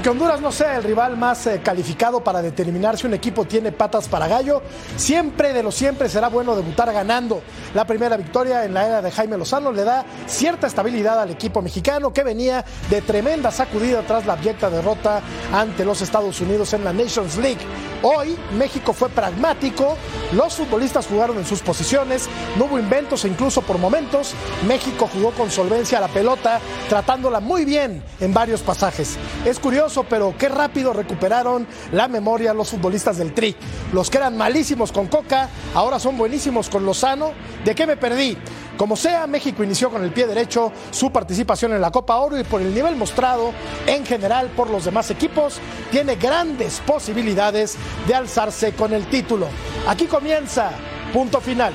Aunque Honduras no sea el rival más eh, calificado para determinar si un equipo tiene patas para gallo, siempre de lo siempre será bueno debutar ganando. La primera victoria en la era de Jaime Lozano le da cierta estabilidad al equipo mexicano que venía de tremenda sacudida tras la abyecta derrota ante los Estados Unidos en la Nations League. Hoy México fue pragmático, los futbolistas jugaron en sus posiciones, no hubo inventos e incluso por momentos México jugó con solvencia a la pelota, tratándola muy bien en varios pasajes. Es curioso pero qué rápido recuperaron la memoria los futbolistas del Tri. Los que eran malísimos con Coca, ahora son buenísimos con Lozano. ¿De qué me perdí? Como sea, México inició con el pie derecho su participación en la Copa Oro y por el nivel mostrado en general por los demás equipos, tiene grandes posibilidades de alzarse con el título. Aquí comienza, punto final.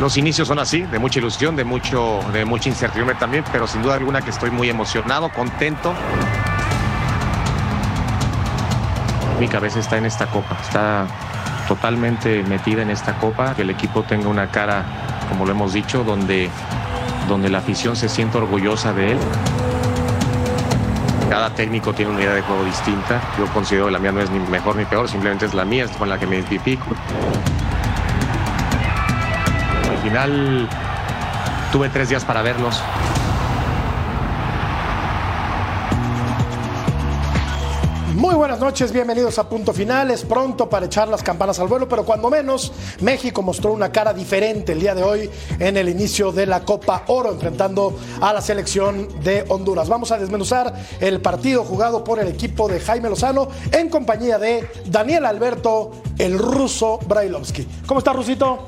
Los inicios son así, de mucha ilusión, de, mucho, de mucha incertidumbre también, pero sin duda alguna que estoy muy emocionado, contento. Mi cabeza está en esta copa, está totalmente metida en esta copa, que el equipo tenga una cara, como lo hemos dicho, donde, donde la afición se sienta orgullosa de él. Cada técnico tiene una idea de juego distinta. Yo considero que la mía no es ni mejor ni peor, simplemente es la mía, es con la que me identifico final tuve tres días para verlos. Muy buenas noches, bienvenidos a Punto Final. Es pronto para echar las campanas al vuelo, pero cuando menos, México mostró una cara diferente el día de hoy en el inicio de la Copa Oro, enfrentando a la selección de Honduras. Vamos a desmenuzar el partido jugado por el equipo de Jaime Lozano en compañía de Daniel Alberto, el ruso Brailovsky. ¿Cómo está, Rusito?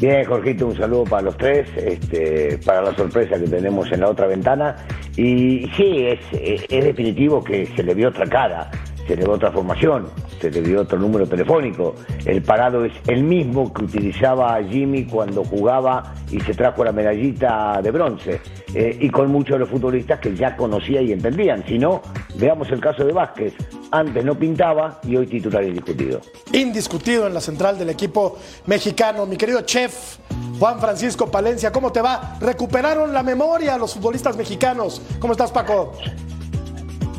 Bien, Jorgito, un saludo para los tres, este, para la sorpresa que tenemos en la otra ventana. Y sí, es, definitivo que se le vio otra cara, se le vio otra formación, se le vio otro número telefónico. El parado es el mismo que utilizaba Jimmy cuando jugaba y se trajo la medallita de bronce. Eh, y con muchos de los futbolistas que ya conocía y entendían. Si no, veamos el caso de Vázquez. Antes no pintaba y hoy titular indiscutido. Indiscutido en la central del equipo mexicano. Mi querido chef Juan Francisco Palencia, ¿cómo te va? Recuperaron la memoria los futbolistas mexicanos. ¿Cómo estás, Paco?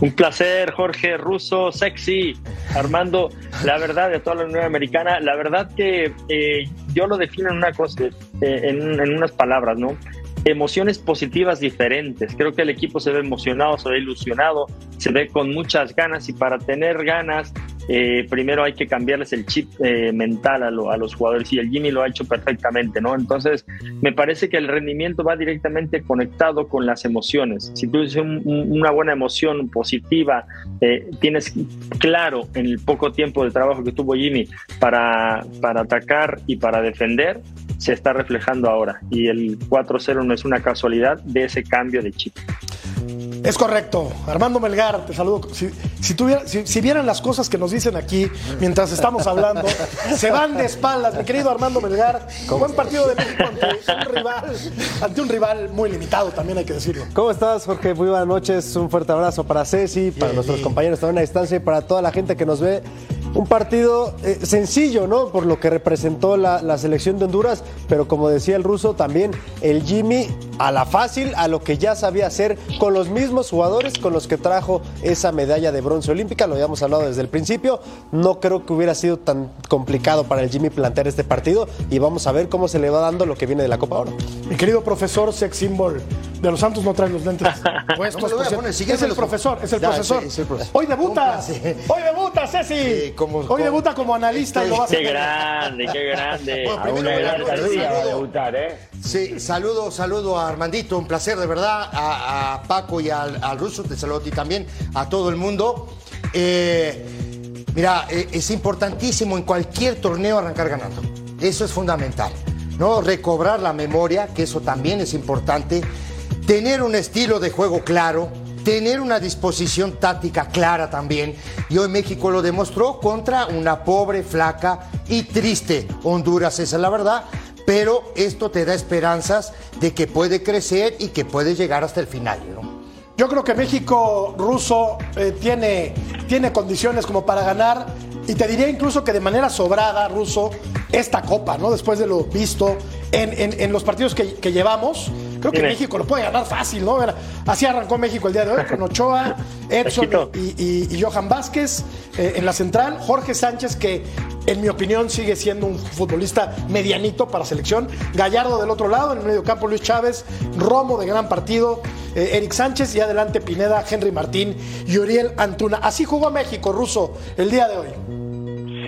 Un placer, Jorge Russo, sexy, Armando. La verdad, de toda la Unión Americana, la verdad que eh, yo lo defino en una cosa, eh, en, en unas palabras, ¿no? Emociones positivas diferentes. Creo que el equipo se ve emocionado, se ve ilusionado, se ve con muchas ganas y para tener ganas, eh, primero hay que cambiarles el chip eh, mental a, los jugadores y el Jimmy lo ha hecho perfectamente, ¿no? Entonces, me parece que el rendimiento va directamente conectado con las emociones. Si tú tienes una buena emoción positiva, eh, tienes claro en el poco tiempo de trabajo que tuvo Jimmy para, para atacar y para defender, se está reflejando ahora. Y el 4-0 no es una casualidad de ese cambio de chip. Es correcto. Armando Melgar, te saludo. Si, si, vieran las cosas que nos dicen aquí mientras estamos hablando, se van de espaldas. Mi querido Armando Melgar, buen partido de México ante un rival, ante un rival muy limitado, también hay que decirlo. ¿Cómo estás, Jorge? Muy buenas noches. Un fuerte abrazo para Ceci, para nuestros compañeros también a distancia y para toda la gente que nos ve un partido eh, sencillo, ¿no? Por lo que representó la, selección de Honduras, pero como decía el ruso, también el Jimmy a la fácil, a lo que ya sabía hacer con los mismos jugadores con los que trajo esa medalla de bronce olímpica, lo habíamos hablado desde el principio, no creo que hubiera sido tan complicado para el Jimmy plantear este partido y vamos a ver cómo se le va dando lo que viene de la Copa Oro. Mi querido profesor Sex Symbol, de los Santos no trae los lentes puestos. No poner, si es el profesor, es el Ya, profesor. sí, es el profesor. Hoy debuta, hoy debuta, Ceci. Sí, como- Hoy como- debuta como analista y lo a Qué grande, qué grande. Bueno, A primero una a edad poner tardía va a saludo. debutar, ¿eh? Sí, saludo, saludo a Armandito, un placer de verdad, a, a Paco y al, al ruso, te saludo a ti también, a todo el mundo. Eh, mira, eh, es importantísimo en cualquier torneo arrancar ganando, eso es fundamental, ¿no? Recobrar la memoria, que eso también es importante, tener un estilo de juego claro, tener una disposición táctica clara también. Y hoy México lo demostró contra una pobre, flaca y triste Honduras, esa es la verdad. Pero esto te da esperanzas de que puede crecer y que puede llegar hasta el final, ¿no? Yo creo que México ruso eh, tiene, tiene condiciones como para ganar y te diría incluso que de manera sobrada ruso esta copa, ¿no? Después de lo visto en, en- en los partidos que, que llevamos, creo que. México lo puede ganar fácil, ¿no? Así arrancó México el día de hoy con Ochoa, Edson y, y- y Johan Vázquez eh, en la central, Jorge Sánchez que en mi opinión sigue siendo un futbolista medianito para selección, Gallardo del otro lado, en el medio campo Luis Chávez, Romo de gran partido, eh, Eric Sánchez y adelante Pineda, Henry Martín y Uriel Antuna. Así jugó México ruso el día de hoy.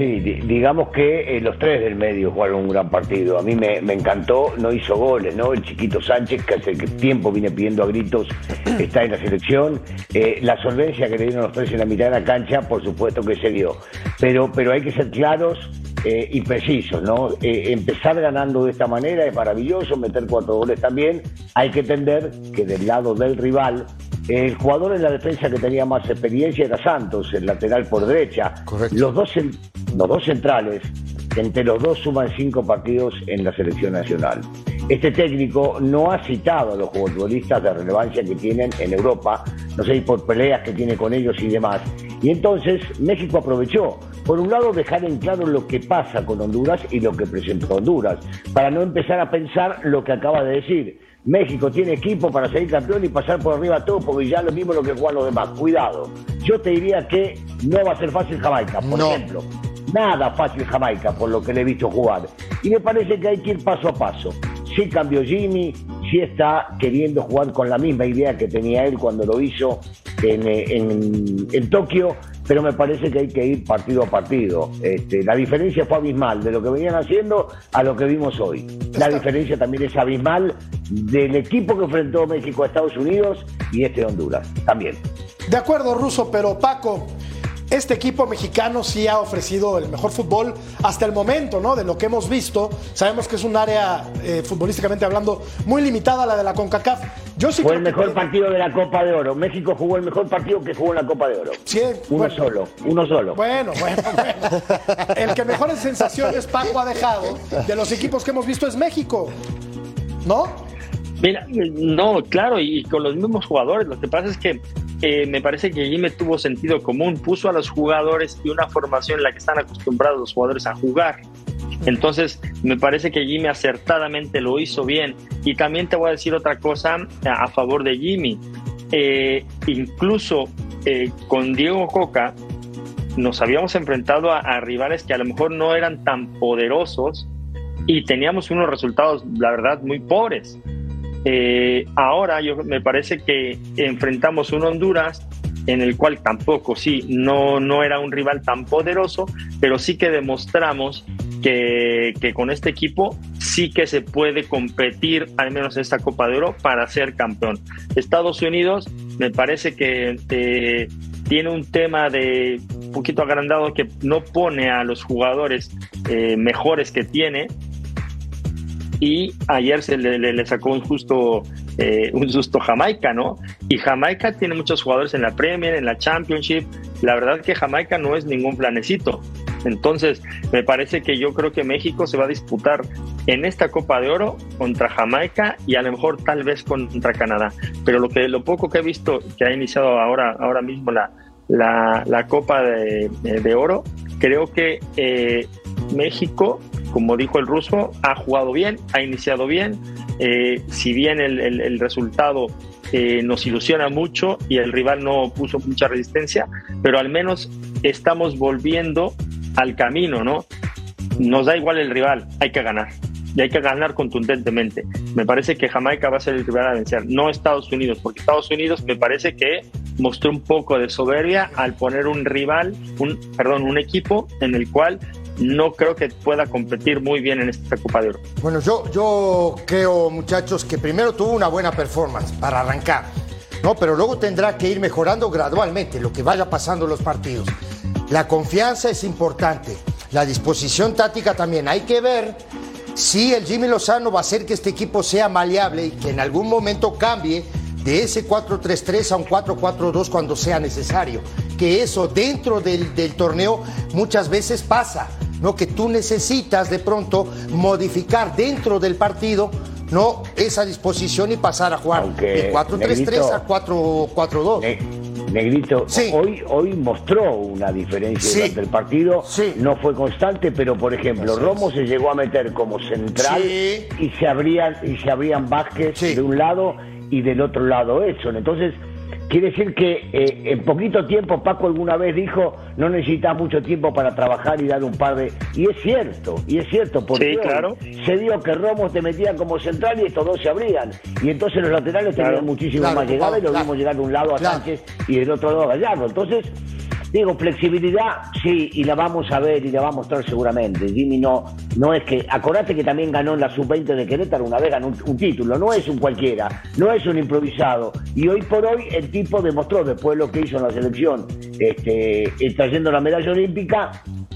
Sí, di- digamos que eh, los tres del medio jugaron un gran partido. A mí me, me encantó, no hizo goles, ¿no? El chiquito Sánchez, que hace tiempo viene pidiendo a gritos, está en la selección. Eh, la solvencia que le dieron los tres en la mitad de la cancha, por supuesto que se dio. Pero, pero hay que ser claros eh, y precisos, ¿no? Eh, empezar ganando de esta manera es maravilloso, meter cuatro goles también. Hay que entender que del lado del rival el jugador en la defensa que tenía más experiencia era Santos, el lateral por derecha. Correcto. Los dos, los dos centrales, entre los dos suman cinco partidos en la selección nacional. Este técnico no ha citado a los futbolistas de relevancia que tienen en Europa, no sé, por peleas que tiene con ellos y demás. Y entonces México aprovechó, por un lado, dejar en claro lo que pasa con Honduras y lo que presentó Honduras, para no empezar a pensar lo que acaba de decir. México tiene equipo para salir campeón y pasar por arriba a todo, porque ya lo mismo lo que juegan los demás. Cuidado. Yo te diría que no va a ser fácil Jamaica, por No. ejemplo. Nada fácil Jamaica, por lo que le he visto jugar. Y me parece que hay que ir paso a paso. Sí cambió Jimmy, sí está queriendo jugar con la misma idea que tenía él cuando lo hizo en, eh, en- en Tokio, pero me parece que hay que ir partido a partido. Este, la diferencia fue abismal de lo que venían haciendo a lo que vimos hoy. La diferencia también es abismal del equipo que enfrentó México a Estados Unidos y este de Honduras. También. De acuerdo, Ruso, pero Paco, este equipo mexicano sí ha ofrecido el mejor fútbol hasta el momento, ¿no? De lo que hemos visto. Sabemos que es un área, eh, futbolísticamente hablando, muy limitada la de la CONCACAF. Yo sí Fue creo el mejor partido de la Copa de Oro. México jugó el mejor partido que jugó en la Copa de Oro. Sí, uno bueno. solo, uno solo. Bueno, bueno, bueno. El que mejores sensaciones Paco ha dejado de los equipos que hemos visto es México. ¿No? Mira, no, claro, y con los mismos jugadores. Lo que pasa es que me parece que Jimmy tuvo sentido común, puso a los jugadores y una formación en la que están acostumbrados los jugadores a jugar. Entonces, me parece que Jimmy acertadamente lo hizo bien. Y también te voy a decir otra cosa a, a favor de Jimmy. Eh, incluso eh, con Diego Coca nos habíamos enfrentado a, a rivales que a lo mejor no eran tan poderosos y teníamos unos resultados, la verdad, muy pobres. Eh, ahora yo me parece que enfrentamos un Honduras en el cual tampoco, sí, no, no era un rival tan poderoso, pero sí que demostramos que, que con este equipo sí que se puede competir, al menos en esta Copa de Oro, para ser campeón. Estados Unidos me parece que eh, tiene un tema de un poquito agrandado que no pone a los jugadores eh, mejores que tiene, y ayer se le, sacó un justo eh, un susto Jamaica, ¿no? Y Jamaica tiene muchos jugadores en la Premier, en la Championship. La verdad que Jamaica no es ningún planecito. Entonces, me parece que yo creo que México se va a disputar en esta Copa de Oro contra Jamaica y a lo mejor tal vez contra Canadá. Pero lo que lo poco que he visto que ha iniciado ahora, ahora mismo la, la, la Copa de, de Oro, creo que eh, México, como dijo el ruso, ha jugado bien, ha iniciado bien. Eh, si bien el, el- resultado eh, nos ilusiona mucho y el rival no puso mucha resistencia, pero al menos estamos volviendo al camino, ¿no? Nos da igual el rival, hay que ganar. y hay que ganar contundentemente. Me parece que Jamaica va a ser el rival a vencer, no Estados Unidos, porque Estados Unidos me parece que mostró un poco de soberbia al poner un rival, un, perdón, un equipo en el cual no creo que pueda competir muy bien en esta Copa de Oro. Bueno, yo, yo creo, muchachos, que primero tuvo una buena performance para arrancar, ¿no? Pero luego tendrá que ir mejorando gradualmente lo que vaya pasando los partidos. La confianza es importante, la disposición táctica también. Hay que ver si el Jimmy Lozano va a hacer que este equipo sea maleable y que en algún momento cambie de ese 4-3-3 a un 4-4-2 cuando sea necesario. Que eso dentro del, del torneo muchas veces pasa. ¿no? Que tú necesitas de pronto modificar dentro del partido no esa disposición y pasar a jugar de 4-3-3 Negrito, a 4-4-2. Ne- Negrito, Sí. hoy, hoy mostró una diferencia Sí. durante el partido. Sí. No fue constante, pero por ejemplo, Romo se llegó a meter como central Sí. y se abrían, y se abrían Vázquez de un lado y del otro lado Edson. Entonces, quiere decir que eh, en poquito tiempo, Paco alguna vez dijo, no necesitas mucho tiempo para trabajar y dar un par de... Y es cierto, y es cierto, porque Sí, claro. se dio que Romo te metía como central y estos dos se abrían. Y entonces los laterales tenían muchísimo Claro, más llegada y lo claro. vimos llegar de un lado a Claro. Sánchez y del otro lado a Gallardo. Entonces, digo, flexibilidad, sí, y la vamos a ver y la va a mostrar seguramente. Jimmy no, no es que, acordate que también ganó en la sub-20 de Querétaro una vez, ganó un, un título, no es un cualquiera, no es un improvisado. Y hoy por hoy el tipo demostró, después de lo que hizo en la selección, este, eh, trayendo la medalla olímpica,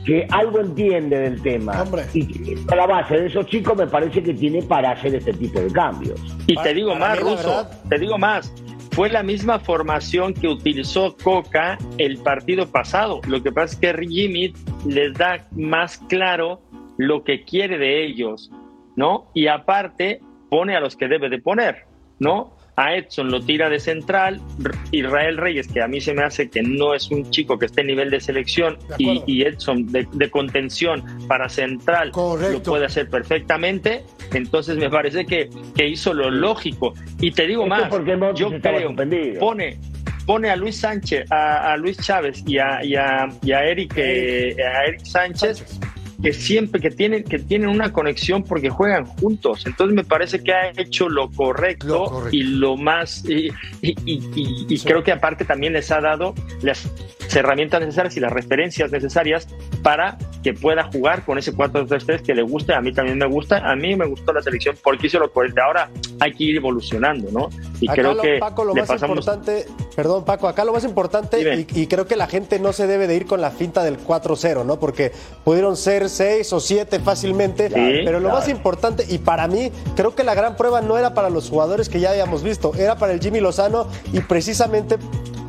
que algo entiende del tema. Hombre. Y que a la base de esos chicos me parece que tiene para hacer este tipo de cambios. Y te digo para más, Ruso, verdad- te digo más. Fue la misma formación que utilizó Coca el partido pasado. Lo que pasa es que Jimmy les da más claro lo que quiere de ellos, ¿no? Y aparte pone a los que debe de poner, ¿no? A Edson lo tira de central, Israel Reyes, que a mí se me hace que no es un chico que esté en nivel de selección, De y, Edson de, de contención para central Correcto. lo puede hacer perfectamente. Entonces me parece que, que hizo lo lógico. Y te digo Esto más, yo creo, pone, pone a Luis Sánchez, a, a Luis Chávez y a, y a, y a Eric, eh, a Eric Sánchez, que siempre que tienen, que tienen una conexión porque juegan juntos. Entonces me parece que ha hecho lo correcto, Lo correcto. y lo más y, y- y- y- y creo que aparte también les ha dado las herramientas necesarias y las referencias necesarias para que pueda jugar con ese 4-3-3 que le guste, a mí también me gusta, a mí me gustó la selección porque hizo lo correcto. Ahora hay que ir evolucionando, ¿no? Y Acá creo lo- que Paco, lo le más pasamos importante, perdón Paco, acá lo más importante, y, y creo que la gente no se debe de ir con la finta del 4-0, ¿no? Porque pudieron ser 6 o 7 fácilmente, Sí, pero lo claro. más importante, y para mí, creo que la gran prueba no era para los jugadores que ya habíamos visto, era para el Jimmy Lozano y precisamente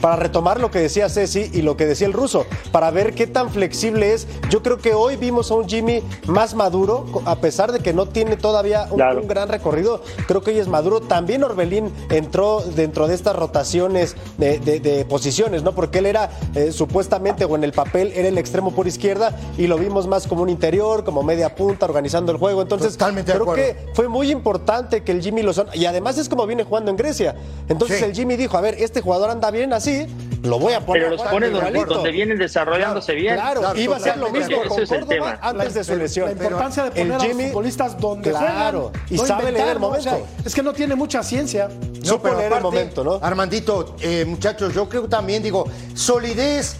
para retomar lo que decía Ceci y lo que decía el ruso, para ver qué tan flexible es. Yo creo que hoy vimos a un Jimmy más maduro, a pesar de que no tiene todavía un, Claro. un gran recorrido, creo que hoy es maduro. También Orbelín entró dentro de estas rotaciones de, de- de posiciones, ¿no? Porque él era eh, supuestamente, o en el papel, era el extremo por izquierda y lo vimos más como un interior, como media punta, organizando el juego. Entonces, Totalmente creo que fue muy importante que el Jimmy Lozano, y además es como viene jugando en Grecia. Entonces Sí. el Jimmy dijo, a ver, este jugador anda bien así, lo voy a poner. pero los pone donde, igualito". donde vienen desarrollándose bien. Claro, Claro, iba a ser lo mismo con es Córdoba tema. antes de su lesión. La importancia de poner a los futbolistas donde Claro, juegan. y sabe leer el inventar, ¿no? O sea, momento. es que no tiene mucha ciencia. Supo leer el momento, ¿no? Armandito, eh, muchachos, yo creo también, digo, solidez,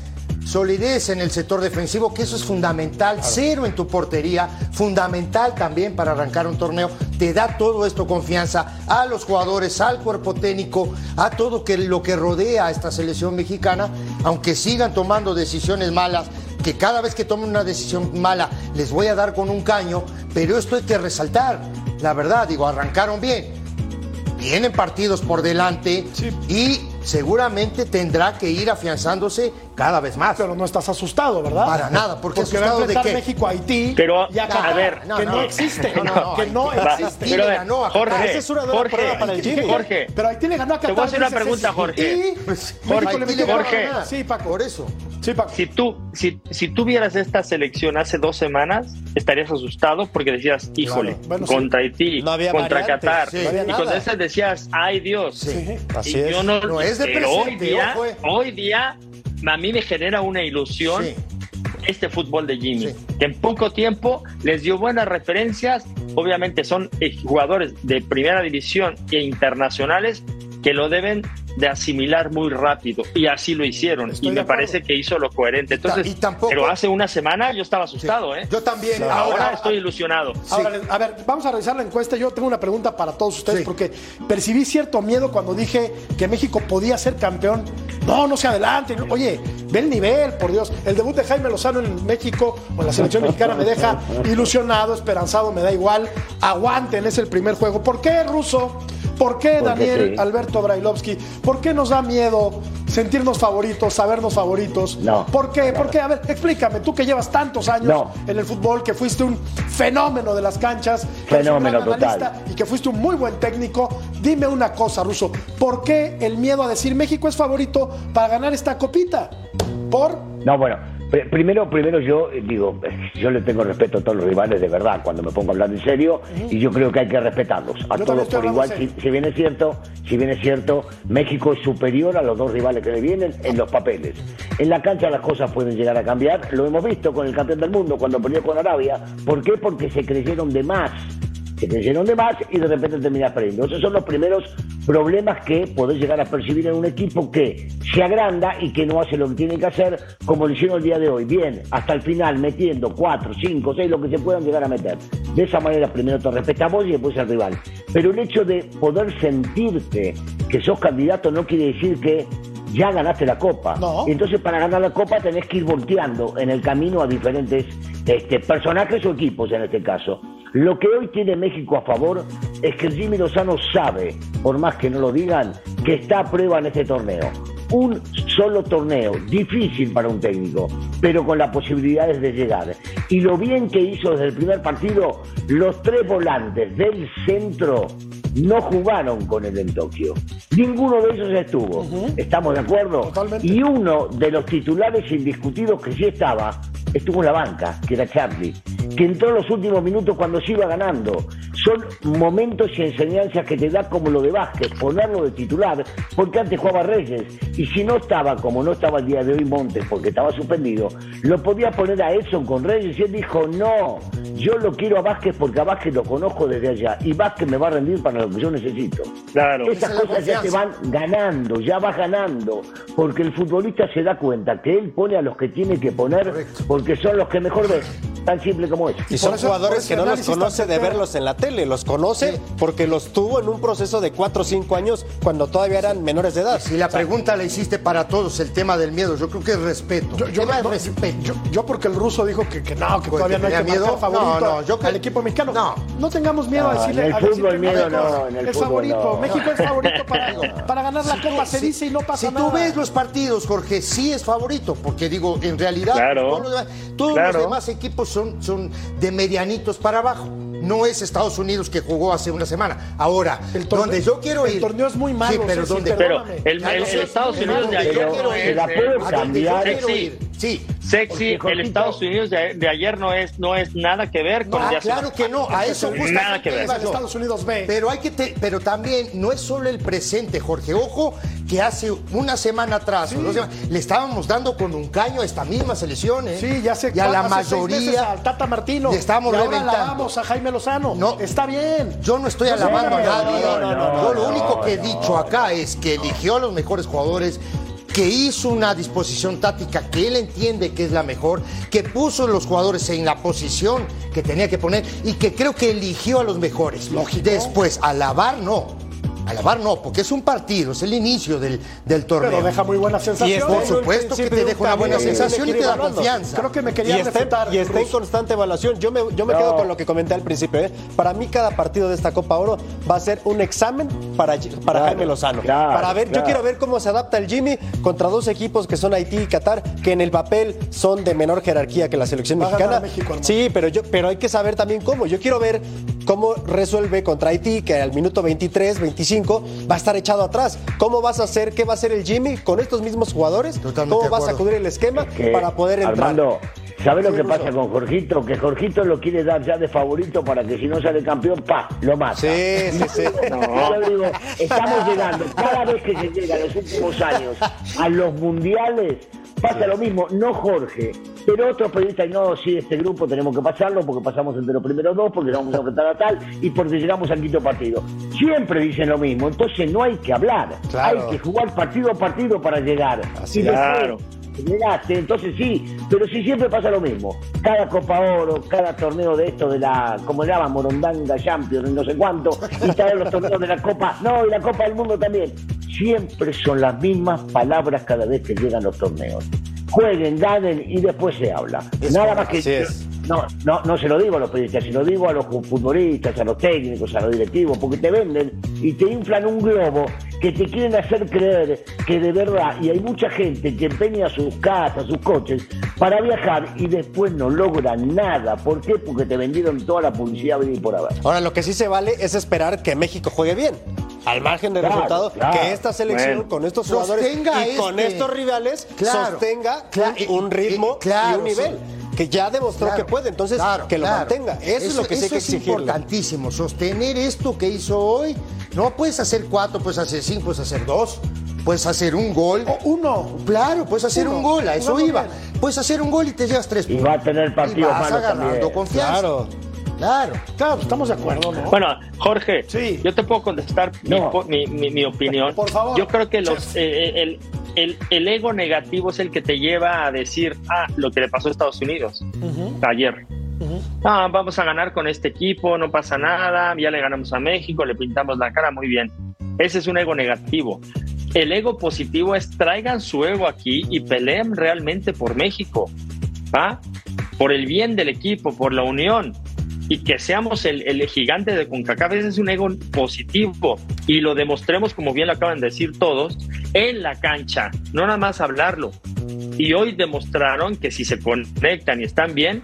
solidez en el sector defensivo, que eso es fundamental. Cero en tu portería, fundamental también para arrancar un torneo. Te da todo esto confianza a los jugadores, al cuerpo técnico, a todo que, lo que rodea a esta selección mexicana, aunque sigan tomando decisiones malas. Que cada vez que tomen una decisión mala les voy a dar con un caño, pero esto hay que resaltar. La verdad, digo, arrancaron bien tienen partidos por delante y seguramente tendrá que ir afianzándose cada vez más. Pero no estás asustado, ¿verdad? Para nada, porque va a asustado de qué? México a Haití. Pero, y a a Qatar, ver, que no, no, existe. no, no, no, que no Haití- existe. Haití Pero, le a ganó a Jorge, Qatar. Esa es una Jorge, prueba para el Jimmy. Jorge, Pero Haití le ganó a Te Qatar. voy a hacer una pregunta, Jorge. Y Pues, México Haití le a Jorge. Sí, Paco. Por eso. Sí, Paco. si tú, si, si tú vieras esta selección hace dos semanas, estarías asustado porque decías, híjole, Bueno, sí. contra Haití, No había contra variantes, Qatar. sí. No y cuando nada. esas decías, ay Dios. Sí. Así y es. yo no, No es de pero hoy presente, eh. hoy día a mí me genera una ilusión Sí. este fútbol de Jimmy, que en poco tiempo les dio buenas referencias, obviamente son jugadores de primera división e internacionales que lo deben de asimilar muy rápido y así lo hicieron y me parece que hizo lo coherente. Entonces, pero hace una semana yo estaba asustado, ¿eh? Yo también. Ahora, estoy ilusionado. a ver, vamos a revisar la encuesta. Yo tengo una pregunta para todos ustedes porque percibí cierto miedo cuando dije que México podía ser campeón. No, no se adelante. Oye, ve el nivel, por Dios. El debut de Jaime Lozano en México o en la selección mexicana me deja ilusionado, esperanzado, me da igual. Aguanten, es el primer juego. ¿Por qué, Ruso? ¿Por qué Daniel Alberto Brailovsky? ¿Por qué nos da miedo sentirnos favoritos, sabernos favoritos? No. ¿Por qué? ¿Por qué? A ver, explícame, tú que llevas tantos años en el fútbol, que fuiste un fenómeno de las canchas, fenómeno total. y que fuiste un muy buen técnico, dime una cosa, Ruso, ¿por qué el miedo a decir México es favorito para ganar esta copita? ¿Por? No, bueno, Primero, primero yo eh, digo, yo le tengo respeto a todos los rivales de verdad cuando me pongo a hablar en serio y yo creo que hay que respetarlos a todos por igual. Si, bien es cierto, si bien es cierto, México es superior a los dos rivales que le vienen en los papeles. En la cancha las cosas pueden llegar a cambiar. Lo hemos visto con el campeón del mundo cuando perdió con Arabia. ¿Por qué? Porque se creyeron de más se te llenan de más y de repente terminas perdiendo. Esos son los primeros problemas que podés llegar a percibir en un equipo que se agranda y que no hace lo que tiene que hacer como lo hicieron el día de hoy. Bien, hasta el final metiendo 4, 5, 6, lo que se puedan llegar a meter. De esa manera primero te respetamos y después al rival. Pero el hecho de poder sentirte que sos candidato no quiere decir que ya ganaste la copa. Y entonces para ganar la copa tenés que ir volteando en el camino a diferentes este, personajes o equipos en este caso. Lo que hoy tiene México a favor es que Jimmy Lozano sabe, por más que no lo digan, que está a prueba en este torneo. Un solo torneo, difícil para un técnico, pero con las posibilidades de llegar. Y lo bien que hizo desde el primer partido, los tres volantes del centro no jugaron con él en Tokio. Ninguno de ellos estuvo. ¿Estamos de acuerdo? Y uno de los titulares indiscutidos que sí estaba, estuvo en la banca, que era Charlie, que entró en los últimos minutos cuando se iba ganando. Son momentos y enseñanzas que te da como lo de Vázquez, ponerlo de titular, porque antes jugaba Reyes, y si no estaba, como no estaba el día de hoy Montes, porque estaba suspendido, lo podía poner a Edson con Reyes, y él dijo, no, yo lo quiero a Vázquez porque a Vázquez lo conozco desde allá, y Vázquez me va a rendir para lo que yo necesito. Claro. Esas cosas ya te van ganando, ya vas ganando, porque el futbolista se da cuenta que él pone a los que tiene que poner, porque son los que mejor ven. Tan simple como eso. Y son jugadores que no los conoce de verlos en la tele, los conoce porque los tuvo en un proceso de 4 o 5 años cuando todavía eran menores de edad. Si la pregunta la hiciste para todos, el tema del miedo, yo creo que es respeto. Yo, yo, porque el ruso dijo que, no, que todavía no hay que miedo. favorito no, no, yo al equipo mexicano. No, no tengamos miedo a decirle. En el fútbol, miedo no. En el es favorito. México es favorito para, para ganar la Copa, se dice y no pasa nada. Si tú ves los partidos, Jorge, sí es favorito, porque digo, en realidad todos, los demás, equipos son, son de medianitos para abajo. No es Estados Unidos que jugó hace una semana. Ahora, el donde yo quiero ir. El torneo es muy malo. Sí, pero, donde, pero el, Estados Unidos de ayer no es. Sí. Sexy, el Estados Unidos de, ayer no es, no es nada que ver con no, ah, claro que no, a eso nada que ver. Estados Unidos B. Pero hay que pero también no es solo el presente, Jorge. Ojo que hace una semana atrás le estábamos dando con un caño a esta misma selección, ¿eh? Sí, ya sé. Y a la mayoría al Tata Martino. Le estamos y ahora alabamos a Jaime Lozano. No, está bien. Yo no estoy alabando a nadie. yo lo único que he dicho acá es que eligió a los mejores jugadores que hizo una disposición táctica que él entiende que es la mejor, que puso a los jugadores en la posición que tenía que poner y que creo que eligió a los mejores. Después, alabar no. Alabar no, porque es un partido, es el inicio del, del torneo. Pero deja muy buena sensación. por supuesto que te deja una buena sensación y te da confianza. Creo que me quería y está, y está en constante evaluación. Yo me, yo me quedo con lo que comenté al principio. ¿eh? Para mí cada partido de esta Copa Oro va a ser un examen para, para Jaime Lozano. para ver, yo quiero ver cómo se adapta el Jimmy contra dos equipos que son Haití y Qatar, que en el papel son de menor jerarquía que la selección mexicana. sí, pero yo, pero hay que saber también cómo. Yo quiero ver cómo resuelve contra Haití, que al minuto 23, 25 va a estar echado atrás. ¿Cómo vas a hacer? ¿Qué va a hacer el Jimmy con estos mismos jugadores? ¿Cómo vas a acudir el esquema para poder entrar? Armando, ¿sabes lo que pasa con Jorgito? Que Jorgito lo quiere dar ya de favorito para que si no sale campeón, pa, lo mata. Sí, sí, sí. digo, estamos llegando, cada vez que se llega en los últimos años a los mundiales, pasa lo mismo. No Jorge, Pero otros periodistas, no, sí, este grupo tenemos que pasarlo porque pasamos entre los primeros dos, porque vamos a enfrentar a tal y porque llegamos al quinto partido. Siempre dicen lo mismo, entonces no hay que hablar, Claro. hay que jugar partido a partido para llegar. Así y es. después Claro. llegaste, entonces sí, pero sí siempre pasa lo mismo. Cada Copa Oro, cada torneo de esto de la, como le llaman, Morondanga Champions, no sé cuánto, y todos los torneos de la Copa, no, y la Copa del Mundo también. Siempre son las mismas palabras cada vez que llegan los torneos. Jueguen, ganen y después se habla. Nada más que es. no, no, no se lo digo a los periodistas, se lo digo a los futbolistas, a los técnicos, a los directivos, porque te venden y te inflan un globo que te quieren hacer creer que de verdad, y hay mucha gente que empeña sus casas, sus coches, para viajar y después no logran nada. ¿Por qué? Porque te vendieron toda la publicidad venir por haber. Ahora, lo que sí se vale es esperar que México juegue bien. Al margen del Claro, resultado, claro. que esta selección Bueno. con estos jugadores Sostenga y con este- estos rivales Claro, sostenga claro, un, y- ritmo y- claro, y un nivel. sí. Que ya demostró Claro, que puede, entonces claro, que lo claro. mantenga. Eso, es lo que sí hay que es exigirle. importantísimo, sostener esto que hizo hoy. No puedes hacer cuatro, puedes hacer cinco, puedes hacer dos, puedes hacer un gol. O uno. Claro, puedes hacer Uno. un gol, a eso iba. Puedes hacer un gol y te llevas tres Y puntos. va a tener partidos Y vas agarrando también. confianza. Claro. Claro. Claro, estamos de acuerdo, ¿no? Bueno, Jorge, Sí. yo te puedo contestar mi No. mi, mi- mi opinión. Por favor. Yo creo que los, Chef. eh, el, el- el ego negativo es el que te lleva a decir, ah, lo que le pasó a Estados Unidos ayer. Ah, vamos a ganar con este equipo, no pasa nada, ya le ganamos a México, le pintamos la cara, muy bien. Ese es un ego negativo. El ego positivo es traigan su ego aquí y peleen realmente por México, ¿va? Por el bien del equipo, por la unión y que seamos el, el gigante de CONCACAF. Ese es un ego positivo y lo demostremos, como bien lo acaban de decir todos, en la cancha, no nada más hablarlo. Y hoy demostraron que si se conectan y están bien,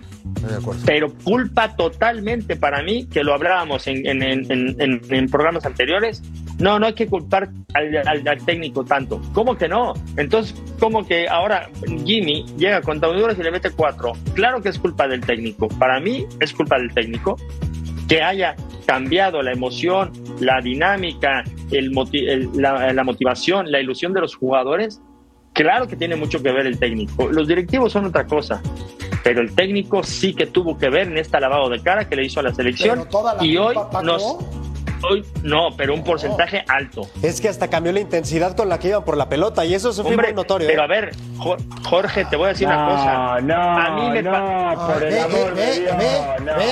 pero culpa totalmente para mí, que lo hablábamos en- en- en- en programas anteriores. No, no hay que culpar al, al- al técnico tanto. ¿Cómo que no? Entonces, ¿cómo que ahora Jimmy llega con Honduras y le mete cuatro? Claro que es culpa del técnico. Para mí es culpa del técnico que haya cambiado la emoción, la dinámica, el moti- el- la, la motivación, la ilusión de los jugadores. Claro que tiene mucho que ver el técnico. Los directivos son otra cosa pero el técnico sí que tuvo que ver en esta lavado de cara que le hizo a la selección Pero toda la y hoy nos hoy no, pero un porcentaje alto. Es que hasta cambió la intensidad con la que iban por la pelota y eso se fue Hombre, muy notorio. pero ¿eh? a ver, Jo- Jorge, te voy a decir una cosa. No, a mí me no, pa- por el Ve, amor ve, de ve, Dios, ve, no, ve.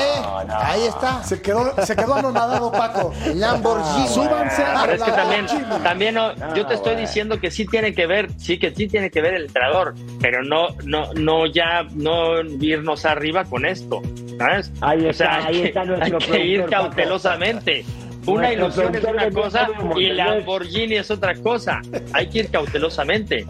no. Ahí está. Se quedó, se quedó anonadado, Paco. Lamborghini. Súbanse a Pero es que también, también no, No, yo te estoy diciendo que sí tiene que ver, sí que sí tiene que ver el entrenador, pero no, no, no ya no irnos arriba con esto, ¿sabes? Ahí o sea, hay ahí que, está nuestro hay que ir Paco. Una ilusión es una cosa y el. Lamborghini es otra cosa. Hay que ir cautelosamente.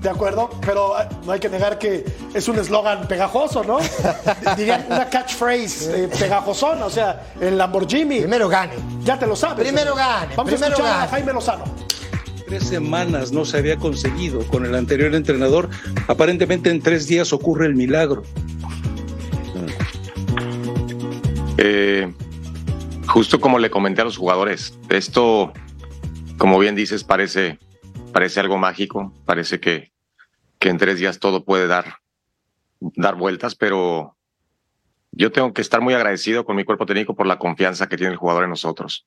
De acuerdo, pero eh, no hay que negar que es un eslogan pegajoso, ¿no? Dirían una catchphrase eh, pegajosona, o sea, el Lamborghini. Primero gane. Ya te lo sabes. Primero gane, Vamos primero a escuchar a gane. Jaime Lozano. Tres semanas no se había conseguido con el anterior entrenador. Aparentemente en tres días ocurre el milagro. Eh, justo como le comenté a los jugadores, esto, como bien dices, parece, parece algo mágico, parece que, que en tres días todo puede dar, dar vueltas, pero yo tengo que estar muy agradecido con mi cuerpo técnico por la confianza que tiene el jugador en nosotros.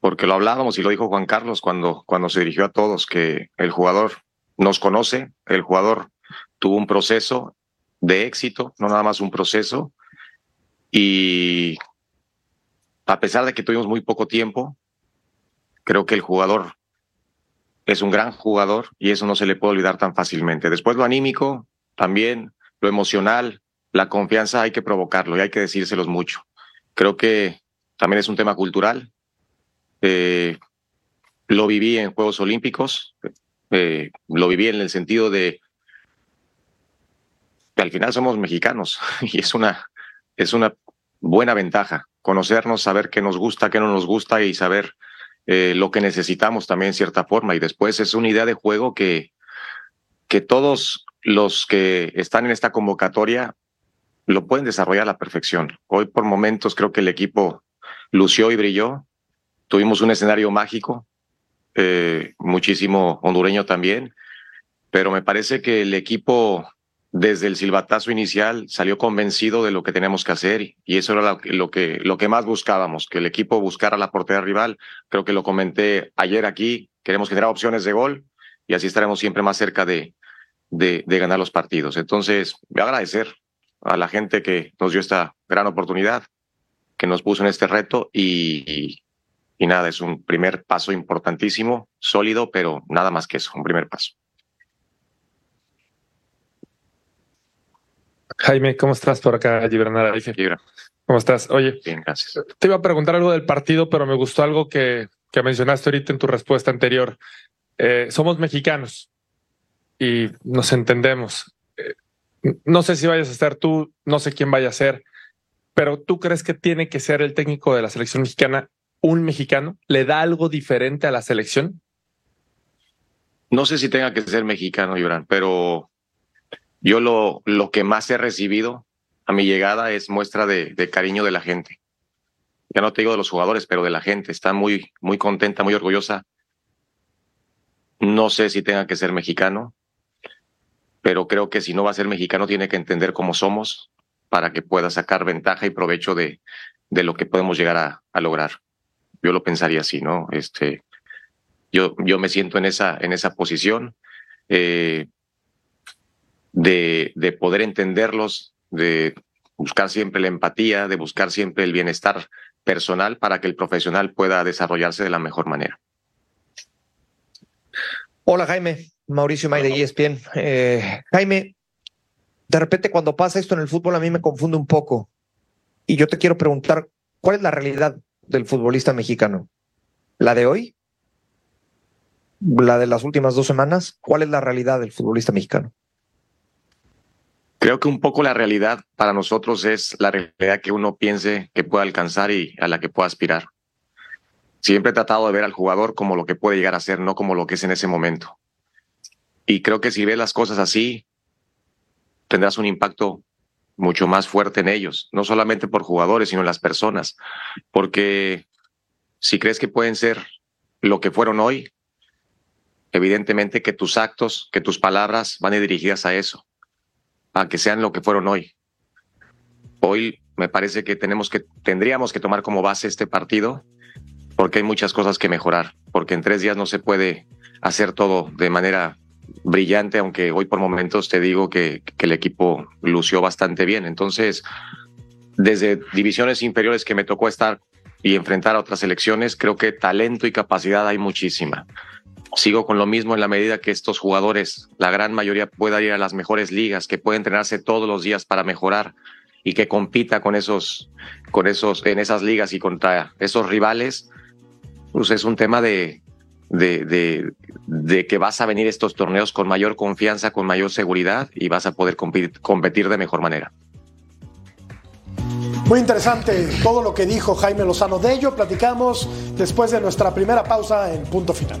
Porque lo hablábamos y lo dijo Juan Carlos cuando, cuando se dirigió a todos, que el jugador nos conoce, el jugador tuvo un proceso de éxito, no nada más un proceso, y a pesar de que tuvimos muy poco tiempo, creo que el jugador es un gran jugador y eso no se le puede olvidar tan fácilmente. Después lo anímico, también lo emocional, la confianza hay que provocarlo y hay que decírselos mucho. Creo que también es un tema cultural. Eh, lo viví en Juegos Olímpicos, eh, lo viví en el sentido de que al final somos mexicanos y es una, es una buena ventaja conocernos, saber qué nos gusta, qué no nos gusta y saber eh, lo que necesitamos también en cierta forma. Y después es una idea de juego que, que todos los que están en esta convocatoria lo pueden desarrollar a la perfección. Hoy por momentos creo que el equipo lució y brilló. Tuvimos un escenario mágico, eh, muchísimo hondureño también, pero me parece que el equipo desde el silbatazo inicial salió convencido de lo que teníamos que hacer y eso era lo, que, más buscábamos, que el equipo buscara la portería rival. Creo que lo comenté ayer aquí, queremos generar opciones de gol y así estaremos siempre más cerca de, ganar los partidos. Entonces, voy a agradecer a la gente que nos dio esta gran oportunidad, que nos puso en este reto y nada, es un primer paso importantísimo, sólido, pero nada más que eso, un primer paso. Jaime, ¿cómo estás por acá, Gibran ¿Cómo estás? Oye, bien, gracias. Te iba a preguntar algo del partido, pero me gustó algo que, que mencionaste ahorita en tu respuesta anterior. Eh, somos mexicanos y nos entendemos. Eh, no sé si vayas a ser tú, no sé quién vaya a ser, pero ¿tú crees que tiene que ser el técnico de la selección mexicana un mexicano? ¿Le da algo diferente a la selección? No sé si tenga que ser mexicano, Gibran, pero yo lo, lo que más he recibido a mi llegada es muestra de, cariño de la gente. Ya no te digo de los jugadores, pero de la gente. Está muy, muy contenta, muy orgullosa. No sé si tenga que ser mexicano, pero creo que si no va a ser mexicano tiene que entender cómo somos para que pueda sacar ventaja y provecho de, de lo que podemos llegar a, a, lograr. Yo lo pensaría así, ¿no? Este, yo, yo me siento en esa, en esa posición. Eh, de, de poder entenderlos, de buscar siempre la empatía, de buscar siempre el bienestar personal para que el profesional pueda desarrollarse de la mejor manera. Hola Jaime, Mauricio May de ESPN. Eh, Jaime, de repente cuando pasa esto en el fútbol a mí me confunde un poco y yo te quiero preguntar, ¿cuál es la realidad del futbolista mexicano? ¿La de hoy? ¿La de las últimas dos semanas? ¿Cuál es la realidad del futbolista mexicano? Creo que un poco la realidad para nosotros es la realidad que uno piense que puede alcanzar y a la que pueda aspirar. Siempre he tratado de ver al jugador como lo que puede llegar a ser, no como lo que es en ese momento. Y creo que si ves las cosas así, tendrás un impacto mucho más fuerte en ellos, no solamente por jugadores, sino en las personas. Porque si crees que pueden ser lo que fueron hoy, evidentemente que tus actos, que tus palabras van dirigidas a eso a que sean lo que fueron hoy. Hoy me parece que tenemos que tendríamos que tomar como base este partido porque hay muchas cosas que mejorar, porque en tres días no se puede hacer todo de manera brillante, aunque hoy por momentos te digo que, que el equipo lució bastante bien. Entonces, desde divisiones inferiores que me tocó estar y enfrentar a otras selecciones, creo que talento y capacidad hay muchísima sigo con lo mismo en la medida que estos jugadores, la gran mayoría, pueda ir a las mejores ligas, que pueda entrenarse todos los días para mejorar y que compita con esos, con esos, en esas ligas y contra esos rivales, pues es un tema de, de, de, que vas a venir estos torneos con mayor confianza, con mayor seguridad y vas a poder competir de mejor manera. Muy interesante todo lo que dijo Jaime Lozano. De ello platicamos después de nuestra primera pausa en punto final.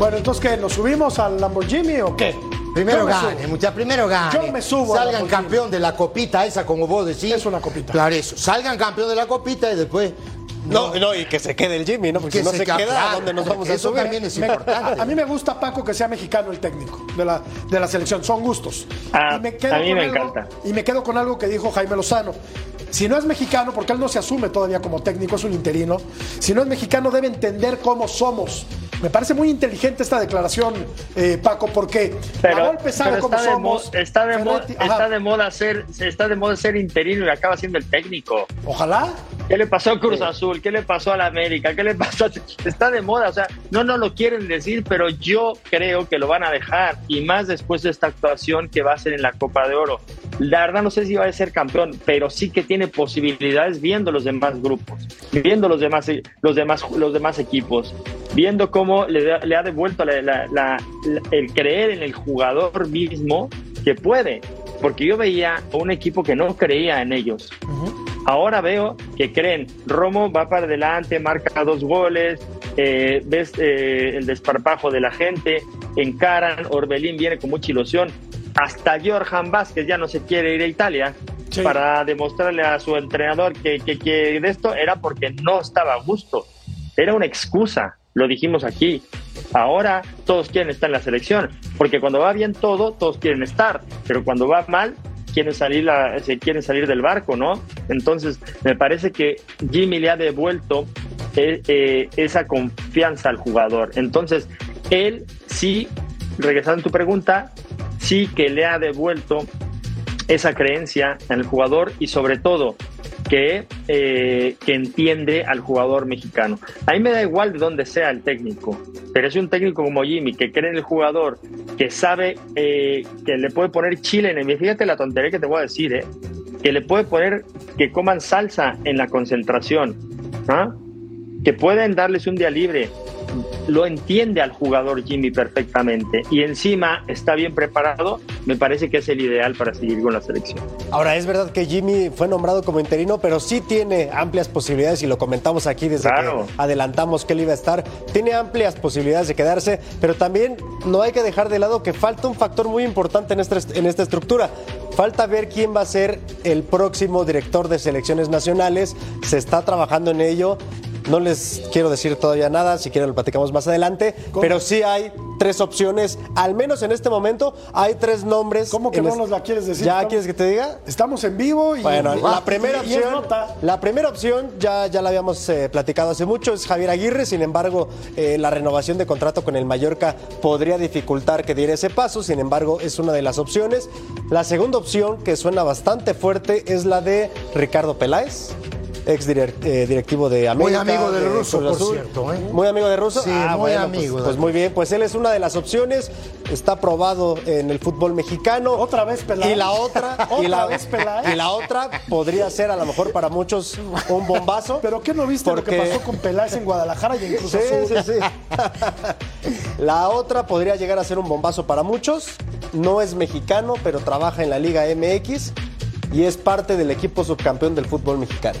Bueno, entonces, ¿qué? ¿Nos subimos al Lamborghini o qué? Primero gane, mucha, primero gane. Yo me subo. Salgan campeón de la copita esa, como vos decís. Es una copita. Claro, eso. Salgan campeón de la copita y después. No, no, y que se quede el Jimmy, ¿no? Porque si no se, queda, ¿a dónde nos vamos a Eso subir? también es Me- importante. a mí me gusta, Paco, que sea mexicano el técnico de la, de la selección. Son gustos. Ah, Y me quedo a mí con me algo- encanta. Y me quedo con algo que dijo Jaime Lozano. Si no es mexicano, porque él no se asume todavía como técnico, es un interino. Si no es mexicano, debe entender cómo somos. Me parece muy inteligente esta declaración, eh, Paco, porque a Pero, golpe sabe pero cómo está, de somos. mo- está, de mo- Ferretti- ajá. está de moda ser está de moda ser interino y acaba siendo el técnico. Ojalá. ¿Qué le pasó a Cruz Azul? ¿Qué le pasó a la América? ¿Qué le pasó? A... Está de moda, o sea, no nos lo quieren decir, pero yo creo que lo van a dejar y más después de esta actuación que va a ser en la Copa de Oro. La verdad no sé si va a ser campeón, pero sí que tiene posibilidades viendo los demás grupos, viendo los demás, los demás, los demás equipos, viendo cómo le, le ha devuelto la, la, la, el creer en el jugador mismo que puede, porque yo veía un equipo que no creía en ellos. Ahora veo que creen, Romo va para adelante, marca dos goles, eh, ves eh, el desparpajo de la gente, encaran, Orbelín viene con mucha ilusión, hasta Jorjan Vázquez ya no se quiere ir a Italia sí. para demostrarle a su entrenador que, que, que de esto era porque no estaba a gusto, era una excusa, lo dijimos aquí. Ahora todos quieren estar en la selección, porque cuando va bien todo, todos quieren estar, pero cuando va mal, quieren salir, se quieren salir del barco, ¿no? Entonces, me parece que Jimmy le ha devuelto eh, eh, esa confianza al jugador. Entonces, él sí, regresando a tu pregunta, sí que le ha devuelto esa creencia en el jugador y sobre todo que, eh, que entiende al jugador mexicano. A mí me da igual de dónde sea el técnico, pero es un técnico como Jimmy que cree en el jugador, que sabe eh, que le puede poner chile en el... Fíjate la tontería que te voy a decir, eh, que le puede poner que coman salsa en la concentración, ¿ah? que pueden darles un día libre. Lo entiende al jugador Jimmy perfectamente y encima está bien preparado, me parece que es el ideal para seguir con la selección. Ahora, es verdad que Jimmy fue nombrado como interino, pero sí tiene amplias posibilidades y lo comentamos aquí desde claro. que adelantamos que él iba a estar. Tiene amplias posibilidades de quedarse, pero también no hay que dejar de lado que falta un factor muy importante en esta, en esta estructura. Falta ver quién va a ser el próximo director de selecciones nacionales. Se está trabajando en ello. No les quiero decir todavía nada, si quieren lo platicamos más adelante, ¿Cómo? pero sí hay tres opciones, al menos en este momento hay tres nombres. ¿Cómo que no nos la quieres decir? ¿Ya estamos, quieres que te diga? Estamos en vivo y bueno, la primera y, opción, y la primera opción ya ya la habíamos eh, platicado hace mucho es Javier Aguirre, sin embargo, eh, la renovación de contrato con el Mallorca podría dificultar que diera ese paso, sin embargo, es una de las opciones. La segunda opción que suena bastante fuerte es la de Ricardo Peláez ex eh, directivo de América. Muy amigo del de ruso, por cierto. ¿eh? Muy amigo de ruso. Sí, ah, muy bueno, amigo. Pues, pues, muy bien, pues él es una de las opciones. Está probado en el fútbol mexicano. Otra vez Peláez. Y la otra, ¿Otra y la, vez Peláez? y la otra podría ser a lo mejor para muchos un bombazo. Pero ¿qué no viste porque... lo que pasó con Peláez en Guadalajara y en Cruz sí, Azul? Sí, sí. la otra podría llegar a ser un bombazo para muchos. No es mexicano, pero trabaja en la Liga MX y es parte del equipo subcampeón del fútbol mexicano